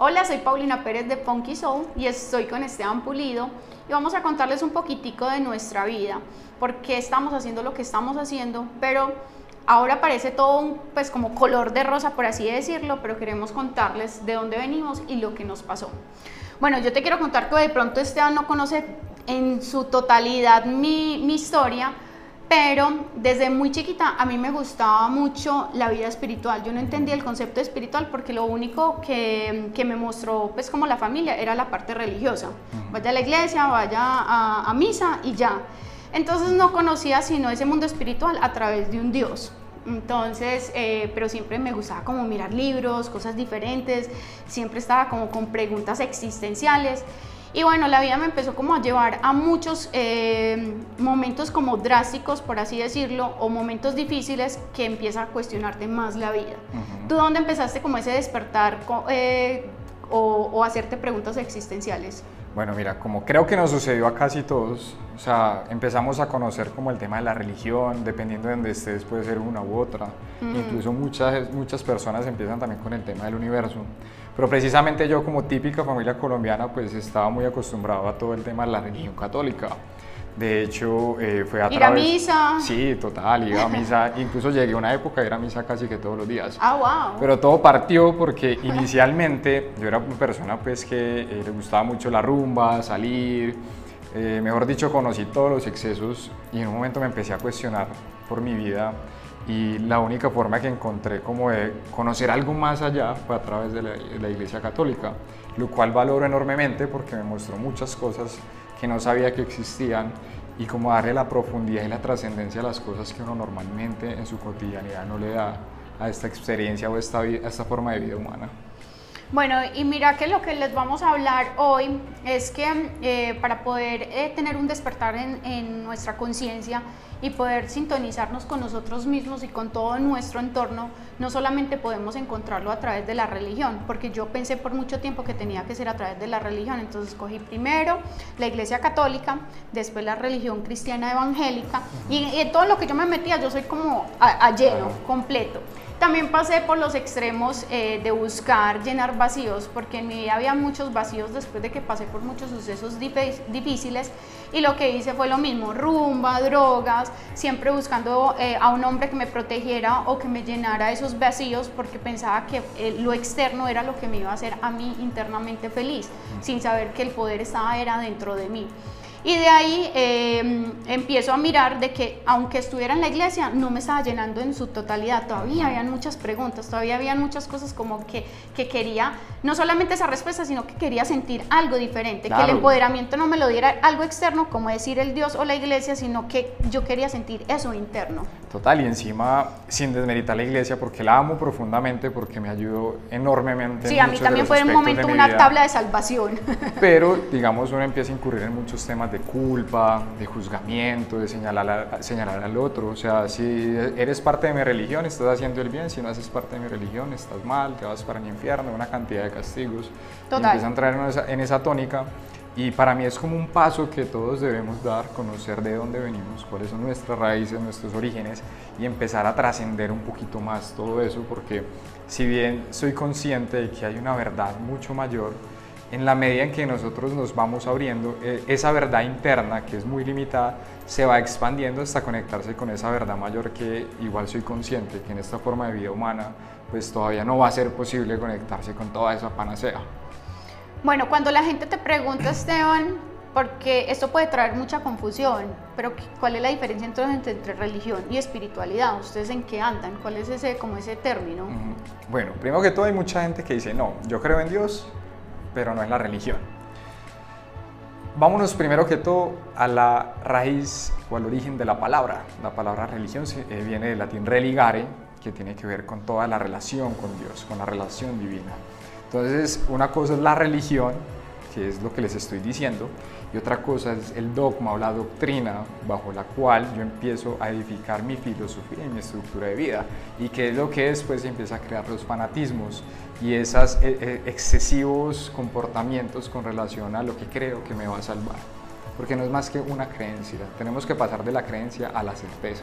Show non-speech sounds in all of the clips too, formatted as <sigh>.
Hola, soy Paulina Pérez de Funky Soul y estoy con Esteban Pulido y vamos a contarles un poquitico de nuestra vida, por qué estamos haciendo lo que estamos haciendo, pero ahora parece todo un, pues como color de rosa, por así decirlo, pero queremos contarles de dónde venimos y lo que nos pasó. Bueno, yo te quiero contar que de pronto Esteban no conoce en su totalidad mi, mi historia, pero desde muy chiquita a mí me gustaba mucho la vida espiritual. Yo no entendía el concepto espiritual porque lo único que, que me mostró, pues como la familia, era la parte religiosa. Vaya a la iglesia, vaya a, a misa y ya. Entonces no conocía sino ese mundo espiritual a través de un Dios. Entonces, eh, pero siempre me gustaba como mirar libros, cosas diferentes, siempre estaba como con preguntas existenciales. Y bueno, la vida me empezó como a llevar a muchos eh, momentos como drásticos, por así decirlo, o momentos difíciles que empieza a cuestionarte más la vida. ¿Tú dónde empezaste como ese despertar eh, o, o hacerte preguntas existenciales? Bueno, mira, como creo que nos sucedió a casi todos, o sea, empezamos a conocer como el tema de la religión, dependiendo de donde estés, puede ser una u otra. Incluso muchas, muchas personas empiezan también con el tema del universo. Pero precisamente yo como típica familia colombiana, pues estaba muy acostumbrado a todo el tema de la religión católica. De hecho, eh, fue a ¿Ir a misa? Sí, total, iba a misa. <laughs> Incluso llegué a una época de ir a misa casi que todos los días. Ah, wow. Pero todo partió porque inicialmente yo era una persona pues que eh, le gustaba mucho la rumba, salir, eh, mejor dicho, conocí todos los excesos y en un momento me empecé a cuestionar por mi vida y la única forma que encontré como de conocer algo más allá fue a través de la, de la Iglesia Católica, lo cual valoro enormemente porque me mostró muchas cosas que no sabía que existían y como darle la profundidad y la trascendencia a las cosas que uno normalmente en su cotidianidad no le da a esta experiencia o esta, a esta forma de vida humana. Bueno, y mira que lo que les vamos a hablar hoy es que eh, para poder eh, tener un despertar en, en nuestra conciencia y poder sintonizarnos con nosotros mismos y con todo nuestro entorno, no solamente podemos encontrarlo a través de la religión, porque yo pensé por mucho tiempo que tenía que ser a través de la religión, entonces escogí primero la iglesia católica, después la religión cristiana evangélica, y, y en todo lo que yo me metía yo soy como a, a lleno, completo. También pasé por los extremos eh, de buscar llenar vacíos, porque en mi vida había muchos vacíos después de que pasé por muchos sucesos difíciles y lo que hice fue lo mismo, rumba, drogas, siempre buscando eh, a un hombre que me protegiera o que me llenara esos vacíos porque pensaba que eh, lo externo era lo que me iba a hacer a mí internamente feliz, sin saber que el poder estaba era dentro de mí. Y de ahí eh, empiezo a mirar de que aunque estuviera en la iglesia, no me estaba llenando en su totalidad. Todavía habían muchas preguntas, todavía habían muchas cosas como que, que quería, no solamente esa respuesta, sino que quería sentir algo diferente, Claro. que el empoderamiento no me lo diera algo externo, como decir el Dios o la iglesia, sino que yo quería sentir eso interno. Total, y encima sin desmeritar la iglesia porque la amo profundamente, porque me ayudó enormemente. en Sí, a mí también fue en un momento una vida. tabla de salvación. <laughs> Pero, digamos, uno empieza a incurrir en muchos temas de culpa, de juzgamiento, de señalar, señalar al otro. O sea, si eres parte de mi religión, estás haciendo el bien. Si no haces parte de mi religión, estás mal, te vas para el infierno, una cantidad de castigos. Y Total. empieza a entrar en esa, en esa tónica. Y para mí es como un paso que todos debemos dar, conocer de dónde venimos, cuáles son nuestras raíces, nuestros orígenes y empezar a trascender un poquito más todo eso, porque si bien soy consciente de que hay una verdad mucho mayor, en la medida en que nosotros nos vamos abriendo, eh, esa verdad interna, que es muy limitada, se va expandiendo hasta conectarse con esa verdad mayor que igual soy consciente que en esta forma de vida humana, pues todavía no va a ser posible conectarse con toda esa panacea. Bueno, cuando la gente te pregunta, Esteban, porque esto puede traer mucha confusión, pero ¿qué- ¿cuál es la diferencia entonces entre, entre religión y espiritualidad? ¿Ustedes en qué andan? ¿Cuál es ese, como ese término? Bueno, primero que todo hay mucha gente que dice, no, yo creo en Dios, pero no en la religión. Vámonos primero que todo a la raíz o al origen de la palabra. La palabra religión eh, viene del latín religare, que tiene que ver con toda la relación con Dios, con la relación divina. Entonces, una cosa es la religión, que es lo que les estoy diciendo, y otra cosa es el dogma o la doctrina bajo la cual yo empiezo a edificar mi filosofía y mi estructura de vida. Y que es lo que después empieza a crear los fanatismos y esos excesivos comportamientos con relación a lo que creo que me va a salvar. Porque no es más que una creencia. Tenemos que pasar de la creencia a la certeza.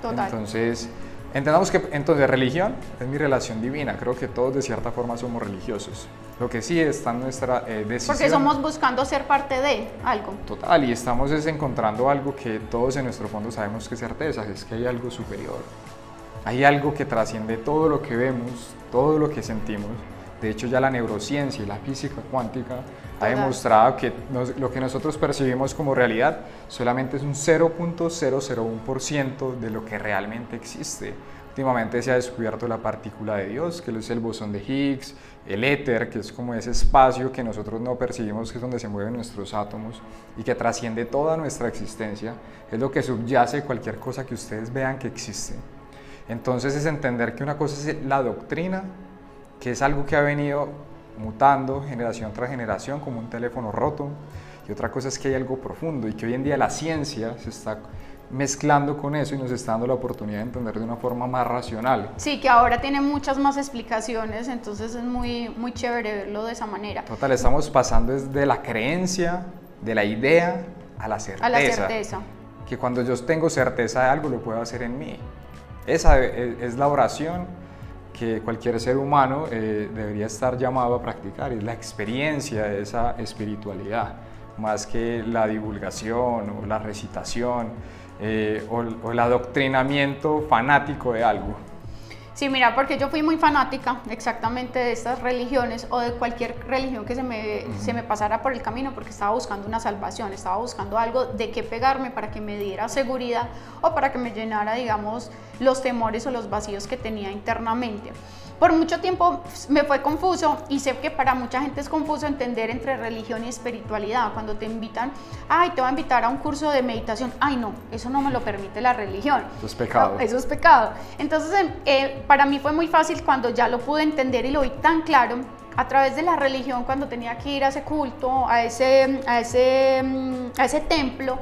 Total. Entonces, entendamos que entonces religión es mi relación divina. Creo que todos de cierta forma somos religiosos. Lo que sí está en nuestra eh, decisión. Porque somos buscando ser parte de algo. Total, y estamos es encontrando algo que todos en nuestro fondo sabemos que es certeza, es que hay algo superior. Hay algo que trasciende todo lo que vemos, todo lo que sentimos. De hecho, ya la neurociencia y la física cuántica ha demostrado que lo que nosotros percibimos como realidad solamente es un 0.001% de lo que realmente existe. Últimamente se ha descubierto la partícula de Dios, que es el bosón de Higgs, el éter, que es como ese espacio que nosotros no percibimos, que es donde se mueven nuestros átomos y que trasciende toda nuestra existencia, es lo que subyace cualquier cosa que ustedes vean que existe. Entonces es entender que una cosa es la doctrina, que es algo que ha venido mutando generación tras generación como un teléfono roto, y otra cosa es que hay algo profundo y que hoy en día la ciencia se está mezclando con eso y nos está dando la oportunidad de entender de una forma más racional. Sí, que ahora tiene muchas más explicaciones, entonces es muy, muy chévere verlo de esa manera. Total, estamos pasando desde la creencia, de la idea, a la certeza. A la certeza. Que cuando yo tengo certeza de algo, lo puedo hacer en mí. Esa es la oración que cualquier ser humano eh, debería estar llamado a practicar, es la experiencia de esa espiritualidad, más que la divulgación o la recitación eh, o, el adoctrinamiento fanático de algo. Sí, mira, porque yo fui muy fanática exactamente de estas religiones o de cualquier religión que se me, se me pasara por el camino porque estaba buscando una salvación, estaba buscando algo de qué pegarme para que me diera seguridad o para que me llenara, digamos, los temores o los vacíos que tenía internamente. Por mucho tiempo me fue confuso y sé que para mucha gente es confuso entender entre religión y espiritualidad. Cuando te invitan, ay, te voy a invitar a un curso de meditación, ay no, eso no me lo permite la religión. Eso es pecado. eso es pecado. Entonces, em, eh, para mí fue muy fácil cuando ya lo pude entender y lo vi tan claro a través de la religión, cuando tenía que ir a ese culto, a ese, a ese, mm, a ese templo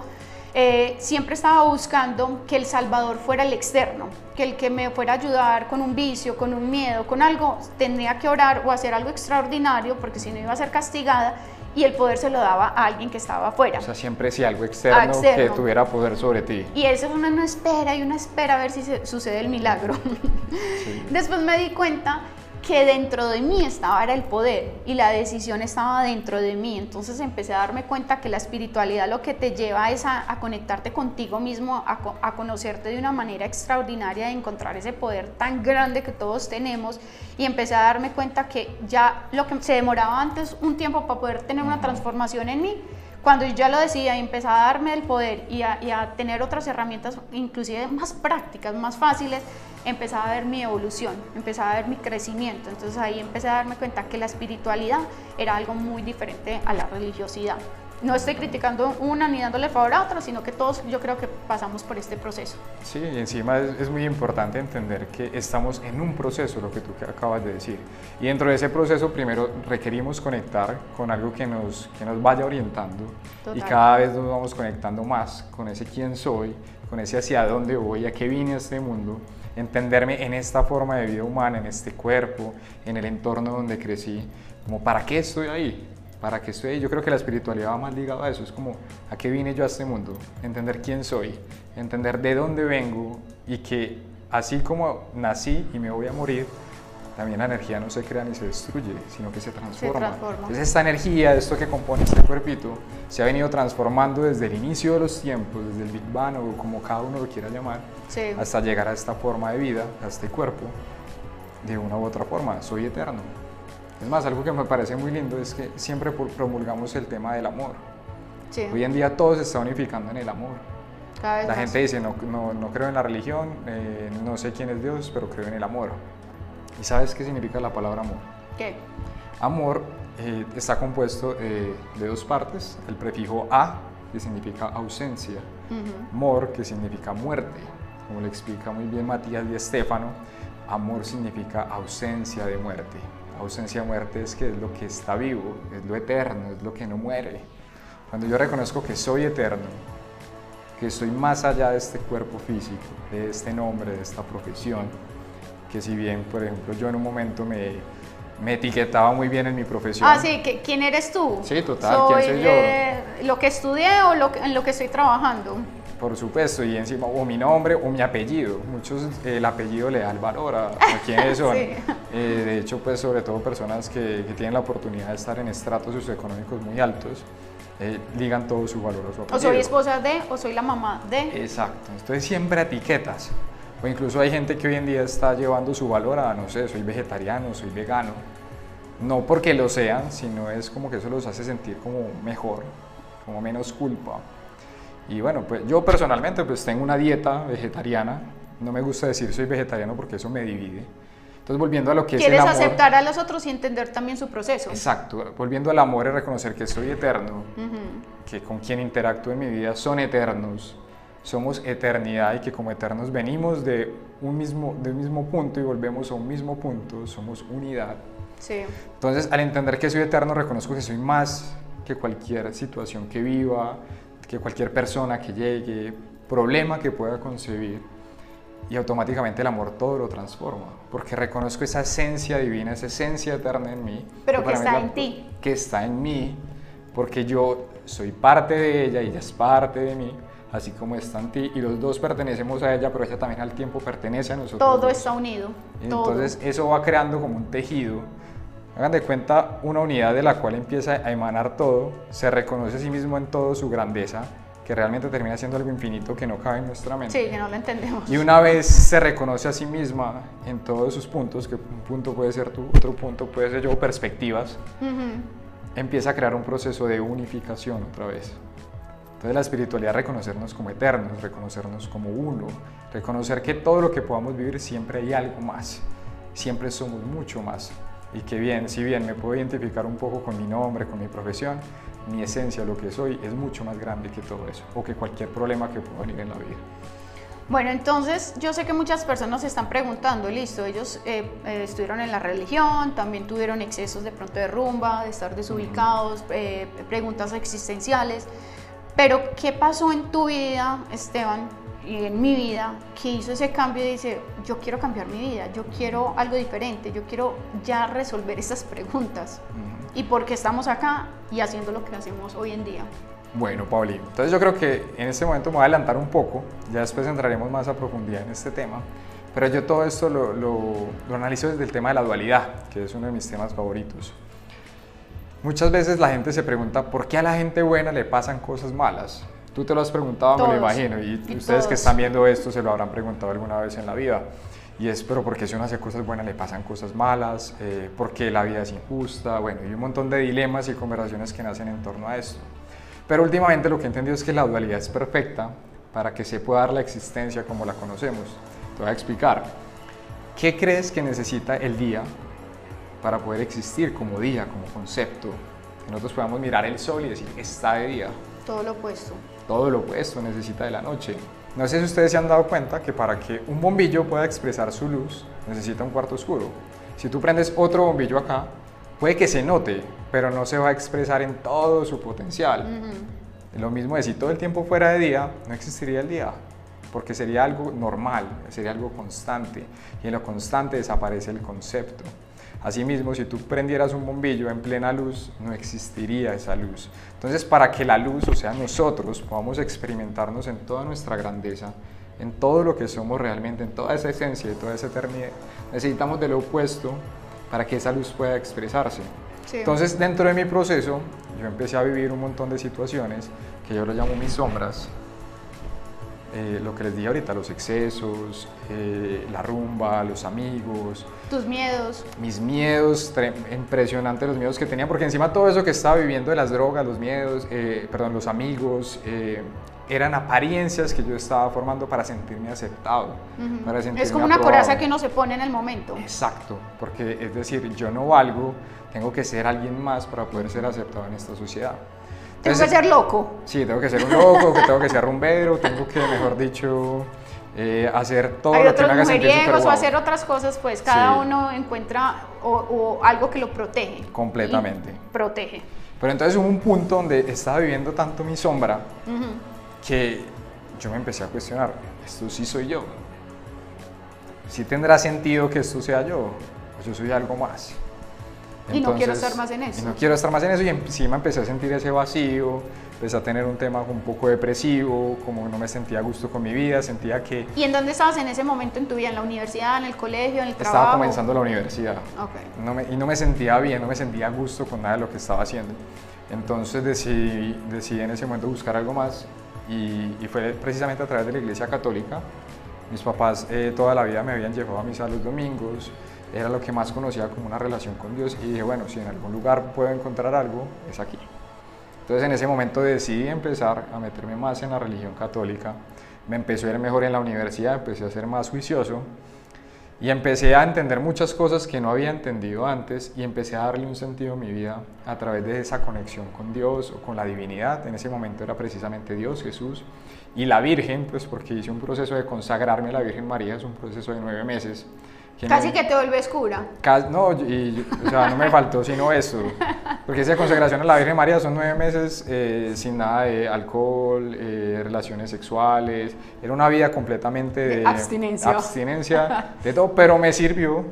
eh, siempre estaba buscando que el Salvador fuera el externo, que el que me fuera a ayudar con un vicio, con un miedo, con algo, tendría que orar o hacer algo extraordinario, porque si no iba a ser castigada, y el poder se lo daba a alguien que estaba afuera. O sea, siempre si algo externo, que tuviera poder sobre ti. Y eso es una no espera y una espera a ver si se, sucede el milagro. <laughs> Después me di cuenta que dentro de mí estaba era el poder y la decisión estaba dentro de mí. Entonces empecé a darme cuenta que la espiritualidad lo que te lleva es a, conectarte contigo mismo, a, a, conocerte de una manera extraordinaria, de encontrar ese poder tan grande que todos tenemos y empecé a darme cuenta que ya lo que se demoraba antes un tiempo para poder tener una transformación en mí, cuando yo ya lo decía y empecé a darme el poder y a, y a tener otras herramientas inclusive más prácticas, más fáciles, empezaba a ver mi evolución, empezaba a ver mi crecimiento. Entonces ahí empecé a darme cuenta que la espiritualidad era algo muy diferente a la religiosidad. No estoy criticando una ni dándole favor a otra, sino que todos yo creo que pasamos por este proceso. Sí, y encima es, muy importante entender que estamos en un proceso, lo que tú acabas de decir. Y dentro de ese proceso primero requerimos conectar con algo que nos, que nos vaya orientando y cada vez nos vamos conectando más con ese quién soy, con ese hacia dónde voy, a qué vine a este mundo entenderme en esta forma de vida humana, en este cuerpo, en el entorno donde crecí, como para qué estoy ahí, para qué estoy ahí. Yo creo que la espiritualidad va más ligada a eso, es como a qué vine yo a este mundo, entender quién soy, entender de dónde vengo y que así como nací y me voy a morir, también la energía no se crea ni se destruye, sino que se transforma. Entonces esta energía, esto que compone este cuerpito, se ha venido transformando desde el inicio de los tiempos, desde el Big Bang o como cada uno lo quiera llamar, hasta llegar a esta forma de vida, a este cuerpo, de una u otra forma. Soy eterno. Es más, algo que me parece muy lindo es que siempre promulgamos el tema del amor. Hoy en día todo se está unificando en el amor. la gente dice, no, no, no, creo en la religión, eh, no sé quién es Dios, pero creo en el amor. ¿Y sabes qué significa la palabra amor? ¿Qué? Amor eh, está compuesto eh, de dos partes, el prefijo a, que significa ausencia, mor, que significa muerte. Como le explica muy bien Matías y Estefano, amor significa ausencia de muerte. Ausencia de muerte es que es lo que está vivo, es lo eterno, es lo que no muere. Cuando yo reconozco que soy eterno, que estoy más allá de este cuerpo físico, de este nombre, de esta profesión, que si bien, por ejemplo, yo en un momento me, me etiquetaba muy bien en mi profesión. Ah, sí, ¿quién eres tú? Sí, total, ¿quién soy yo? lo que estudié o lo en lo que estoy trabajando. Por supuesto, y encima, o mi nombre o mi apellido. Muchos el apellido le da el valor a, a <laughs> quiénes son. Sí. Eh, de hecho, pues sobre todo personas que, que tienen la oportunidad de estar en estratos socioeconómicos muy altos, eh, ligan todo su valor a su apellido. O soy esposa de, o soy la mamá de. Exacto, entonces siempre etiquetas. O incluso hay gente que hoy en día está llevando su valor a, no sé, soy vegetariano, soy vegano. No porque lo sean, sino es como que eso los hace sentir como mejor, como menos culpa. Y bueno, pues yo personalmente pues tengo una dieta vegetariana. No me gusta decir soy vegetariano porque eso me divide. Entonces volviendo a lo que es el Quieres amor. aceptar a los otros y entender también su proceso. Exacto, volviendo al amor y reconocer que soy eterno, que con quien interactúo en mi vida son eternos, somos eternidad y que como eternos venimos de un mismo, de un mismo punto y volvemos a un mismo punto, somos unidad. Sí. Entonces, al entender que soy eterno, reconozco que soy más que cualquier situación que viva, que cualquier persona que llegue, problema que pueda concebir. Y automáticamente el amor todo lo transforma, porque reconozco esa esencia divina, esa esencia eterna en mí. Pero que mí está la- en ti. Que está en mí, porque yo soy parte de ella y ella es parte de mí, así como está en ti. Y los dos pertenecemos a ella, pero ella también al tiempo pertenece a nosotros. Todo dos. está unido. todo. Entonces eso va creando como un tejido. Hagan de cuenta una unidad de la cual empieza a emanar todo, se reconoce a sí mismo en todo su grandeza, que realmente termina siendo algo infinito que no cabe en nuestra mente. Sí, que no lo entendemos. Y una vez se reconoce a sí misma en todos sus puntos, que un punto puede ser tú, otro punto puede ser yo, perspectivas, empieza a crear un proceso de unificación otra vez. Entonces la espiritualidad es reconocernos como eternos, reconocernos como uno, reconocer que todo lo que podamos vivir siempre hay algo más, siempre somos mucho más. Y que bien, si bien me puedo identificar un poco con mi nombre, con mi profesión, mi esencia, lo que soy, es mucho más grande que todo eso, o que cualquier problema que pueda venir en la vida. Bueno, entonces yo sé que muchas personas se están preguntando, listo, ellos eh, eh, estuvieron en la religión, también tuvieron excesos de pronto de rumba, de estar desubicados, eh, preguntas existenciales, pero ¿qué pasó en tu vida, Esteban, en mi vida, que hizo ese cambio y dice, yo quiero cambiar mi vida, yo quiero algo diferente, yo quiero ya resolver estas preguntas? ¿Y por qué estamos acá y haciendo lo que hacemos hoy en día? Bueno, Paulino, entonces yo creo que en este momento me voy a adelantar un poco, ya después entraremos más a profundidad en este tema, pero yo todo esto lo, lo, lo analizo desde el tema de la dualidad, que es uno de mis temas favoritos. Muchas veces la gente se pregunta por qué a la gente buena le pasan cosas malas. Tú te lo has preguntado, me lo Todos. imagino, y, Y ustedes que todos. están viendo esto se lo habrán preguntado alguna vez en la vida. Y es, pero ¿por qué si uno hace cosas buenas le pasan cosas malas? Eh, ¿Por qué la vida es injusta? Bueno, y un montón de dilemas y conversaciones que nacen en torno a esto. Pero últimamente lo que he entendido es que la dualidad es perfecta para que se pueda dar la existencia como la conocemos. Te voy a explicar. ¿Qué crees que necesita el día para poder existir como día, como concepto? Que nosotros podamos mirar el sol y decir, está de día. Todo lo opuesto. Todo lo opuesto necesita de la noche. No sé si ustedes se han dado cuenta que para que un bombillo pueda expresar su luz, necesita un cuarto oscuro. Si tú prendes otro bombillo acá, puede que se note, pero no se va a expresar en todo su potencial. Lo mismo es si todo el tiempo fuera de día, no existiría el día, porque sería algo normal, sería algo constante, y en lo constante desaparece el concepto. Asimismo, si tú prendieras un bombillo en plena luz, no existiría esa luz. Entonces, para que la luz, o sea, nosotros, podamos experimentarnos en toda nuestra grandeza, en todo lo que somos realmente, en toda esa esencia y toda esa eternidad, necesitamos de lo opuesto para que esa luz pueda expresarse. Sí. Entonces, dentro de mi proceso, yo empecé a vivir un montón de situaciones que yo lo llamo mis sombras. Eh, lo que les dije ahorita, los excesos, eh, la rumba, los amigos, Tus miedos. mis miedos, impresionantes los miedos que tenía, porque encima todo eso que estaba viviendo de las drogas, los miedos, eh, perdón, los amigos, eh, eran apariencias que yo estaba formando para sentirme aceptado. para sentirme Es como una aprobado. coraza que uno se pone en el momento. Exacto, porque es decir, yo no valgo, tengo que ser alguien más para poder ser aceptado en esta sociedad. Tengo que ser loco. Sí, tengo que ser un loco, que tengo que ser rumbero, tengo que, mejor dicho, eh, hacer todo Hay lo que me haga sentir mujeriegos o hacer otras cosas, pues cada Sí. uno encuentra o, o algo que lo protege. Completamente. Protege. Pero entonces hubo un punto donde estaba viviendo tanto mi sombra Ujú. que yo me empecé a cuestionar, ¿esto sí soy yo? ¿Sí tendrá sentido que esto sea yo? ¿O yo soy algo más? Y no quiero estar más en eso. Y no quiero estar más en eso y encima empecé a sentir ese vacío, empecé a tener un tema un poco depresivo, como no me sentía a gusto con mi vida, sentía que... ¿Y en dónde estabas en ese momento en tu vida? ¿En la universidad, en el colegio, en el trabajo? Estaba comenzando la universidad. Okay. y no me sentía bien, no me sentía a gusto con nada de lo que estaba haciendo. Entonces decidí, decidí en ese momento buscar algo más y, y, fue precisamente a través de la Iglesia Católica. Mis papás eh, toda la vida me habían llevado a misa los domingos, era lo que más conocía como una relación con Dios y dije, bueno, si en algún lugar puedo encontrar algo, es aquí. Entonces en ese momento decidí empezar a meterme más en la religión católica, me empezó a ir mejor en la universidad, empecé a ser más juicioso y empecé a entender muchas cosas que no había entendido antes y empecé a darle un sentido a mi vida a través de esa conexión con Dios o con la divinidad. En ese momento era precisamente Dios, Jesús y la Virgen, pues porque hice un proceso de consagrarme a la Virgen María, es un proceso de nueve meses Casi que te vuelves cura. No, y, o sea, no me faltó sino eso. Porque esa consagración a la Virgen María son nueve meses eh, sin nada de alcohol, eh, relaciones sexuales. Era una vida completamente de, abstinencia. abstinencia, <laughs> de todo, pero me sirvió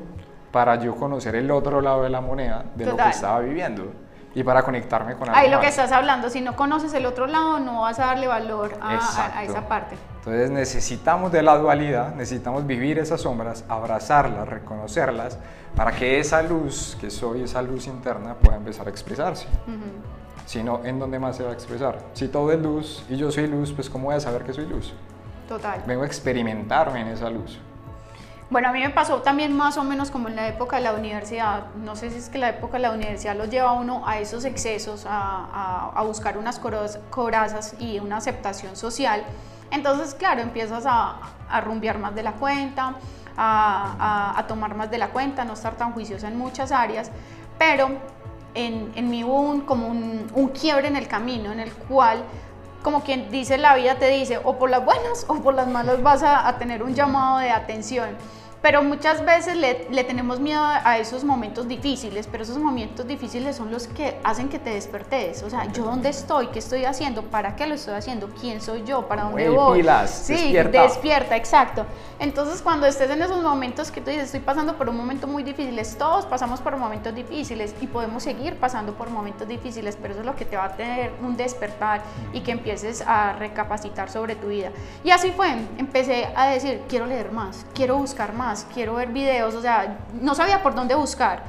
para yo conocer el otro lado de la moneda de lo que estaba viviendo y para conectarme con algo Ahí lo que estás hablando, si no conoces el otro lado, no vas a darle valor a, esa parte. Entonces necesitamos de la dualidad, necesitamos vivir esas sombras, abrazarlas, reconocerlas, para que esa luz que soy, esa luz interna, pueda empezar a expresarse. Si no, ¿en dónde más se va a expresar? Si todo es luz y yo soy luz, pues ¿cómo voy a saber que soy luz? Total. Vengo a experimentarme en esa luz. Bueno, a mí me pasó también más o menos como en la época de la universidad. No sé si es que la época de la universidad los lleva a uno a esos excesos, a, buscar unas corazas y una aceptación social. Entonces, claro, empiezas a, a rumbear más de la cuenta, a, tomar más de la cuenta, no estar tan juiciosa en muchas áreas, pero en, en mí hubo un, como un, un quiebre en el camino en el cual como quien dice la vida te dice, o por las buenas o por las malas vas a, a tener un llamado de atención pero muchas veces le, le, tenemos miedo a esos momentos difíciles, pero esos momentos difíciles son los que hacen que te despertes. O sea, ¿yo dónde estoy? ¿Qué estoy haciendo? ¿Para qué lo estoy haciendo? ¿Quién soy yo? ¿Para dónde voy? Pilas, sí, despierta. despierta, exacto. Entonces, cuando estés en esos momentos que tú dices, estoy pasando por un momento muy difícil, todos pasamos por momentos difíciles y podemos seguir pasando por momentos difíciles, pero eso es lo que te va a tener un despertar y que empieces a recapacitar sobre tu vida. Y así fue, empecé a decir, quiero leer más, quiero buscar más quiero ver videos, o sea, no sabía por dónde buscar,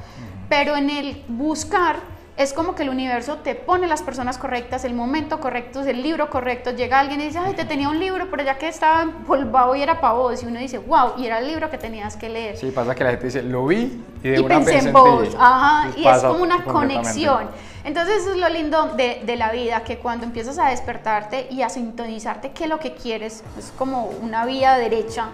pero en el buscar es como que el universo te pone las personas correctas, el momento correcto, el libro correcto, llega alguien y dice, ay, te tenía un libro, pero ya que estaba empolvado y era para vos, y uno dice, wow, y era el libro que tenías que leer. Sí, pasa que la gente dice, lo vi y de y una pensé en vos, ajá, y es como una conexión. Entonces eso es lo lindo de, de, la vida, que cuando empiezas a despertarte y a sintonizarte qué es lo que quieres, es como una vía derecha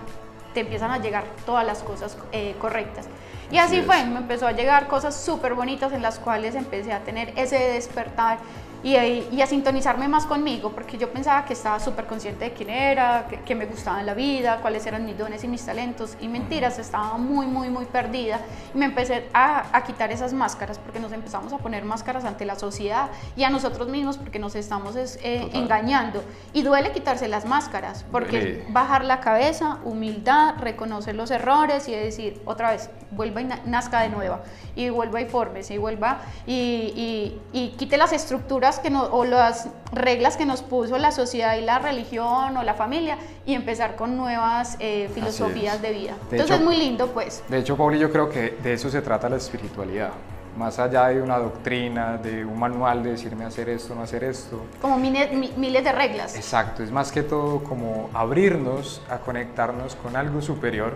te empiezan a llegar todas las cosas eh, correctas. Y así, así fue, me empezó a llegar cosas súper bonitas en las cuales empecé a tener ese despertar y, a sintonizarme más conmigo, porque yo pensaba que estaba súper consciente de quién era, que, me gustaba en la vida, cuáles eran mis dones y mis talentos, y mentiras, estaba muy, muy, muy perdida. Y me empecé a, quitar esas máscaras, porque nos empezamos a poner máscaras ante la sociedad y a nosotros mismos, porque nos estamos eh, engañando. Y duele quitarse las máscaras, porque bajar la cabeza, humildad, reconocer los errores y decir, otra vez, vuelva y nazca de nueva, y vuelva y formes, y vuelva y, y, y quite las estructuras que no, o las reglas que nos puso la sociedad y la religión o la familia y empezar con nuevas eh, filosofías de vida. Entonces es muy lindo, pues. De hecho, Pauli, yo creo que de eso se trata la espiritualidad. Más allá de una doctrina, de un manual de decirme hacer esto, no hacer esto. Como miles, miles de reglas. Exacto, es más que todo como abrirnos a conectarnos con algo superior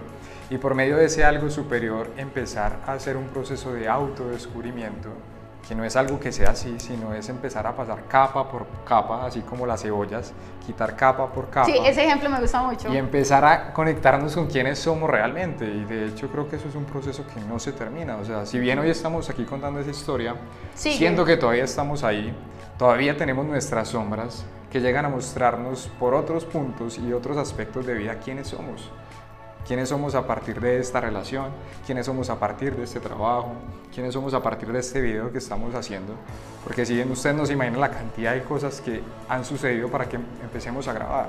y por medio de ese algo superior empezar a hacer un proceso de autodescubrimiento que no es algo que sea así, sino es empezar a pasar capa por capa, así como las cebollas, quitar capa por capa. Sí, ese ejemplo me gusta mucho. Y empezar a conectarnos con quienes somos realmente. Y de hecho creo que eso es un proceso que no se termina. O sea, si bien hoy estamos aquí contando esa historia, siento que todavía estamos ahí, todavía tenemos nuestras sombras que llegan a mostrarnos por otros puntos y otros aspectos de vida quiénes somos quiénes somos a partir de esta relación, quiénes somos a partir de este trabajo, quiénes somos a partir de este video que estamos haciendo. Porque si bien ustedes no se imaginan la cantidad de cosas que han sucedido para que empecemos a grabar.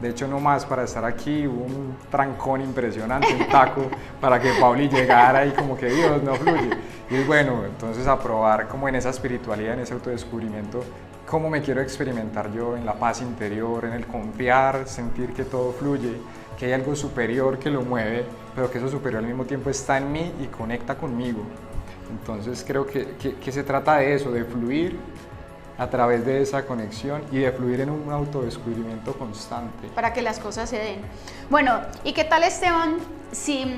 De hecho, no más para estar aquí hubo un trancón impresionante, un taco, <laughs> para que Pauli llegara y como que Dios no fluye. Y bueno, entonces a probar como en esa espiritualidad, en ese autodescubrimiento, cómo me quiero experimentar yo en la paz interior, en el confiar, sentir que todo fluye, que hay algo superior que lo mueve, pero que eso superior al mismo tiempo está en mí y conecta conmigo. Entonces creo que, que, que se trata de eso, de fluir a través de esa conexión y de fluir en un autodescubrimiento constante. Para que las cosas se den. Bueno, ¿y qué tal Esteban si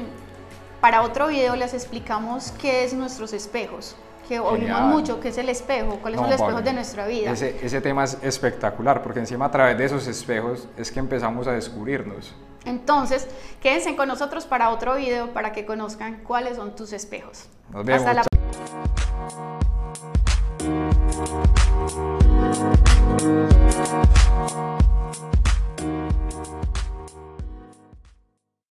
para otro video les explicamos qué es nuestros espejos? Que oímos mucho, qué es el espejo, cuáles son los espejos de nuestra vida. Ese, ese tema es espectacular porque encima a través de esos espejos es que empezamos a descubrirnos. Entonces, quédense con nosotros para otro video para que conozcan cuáles son tus espejos. Nos vemos. Hasta la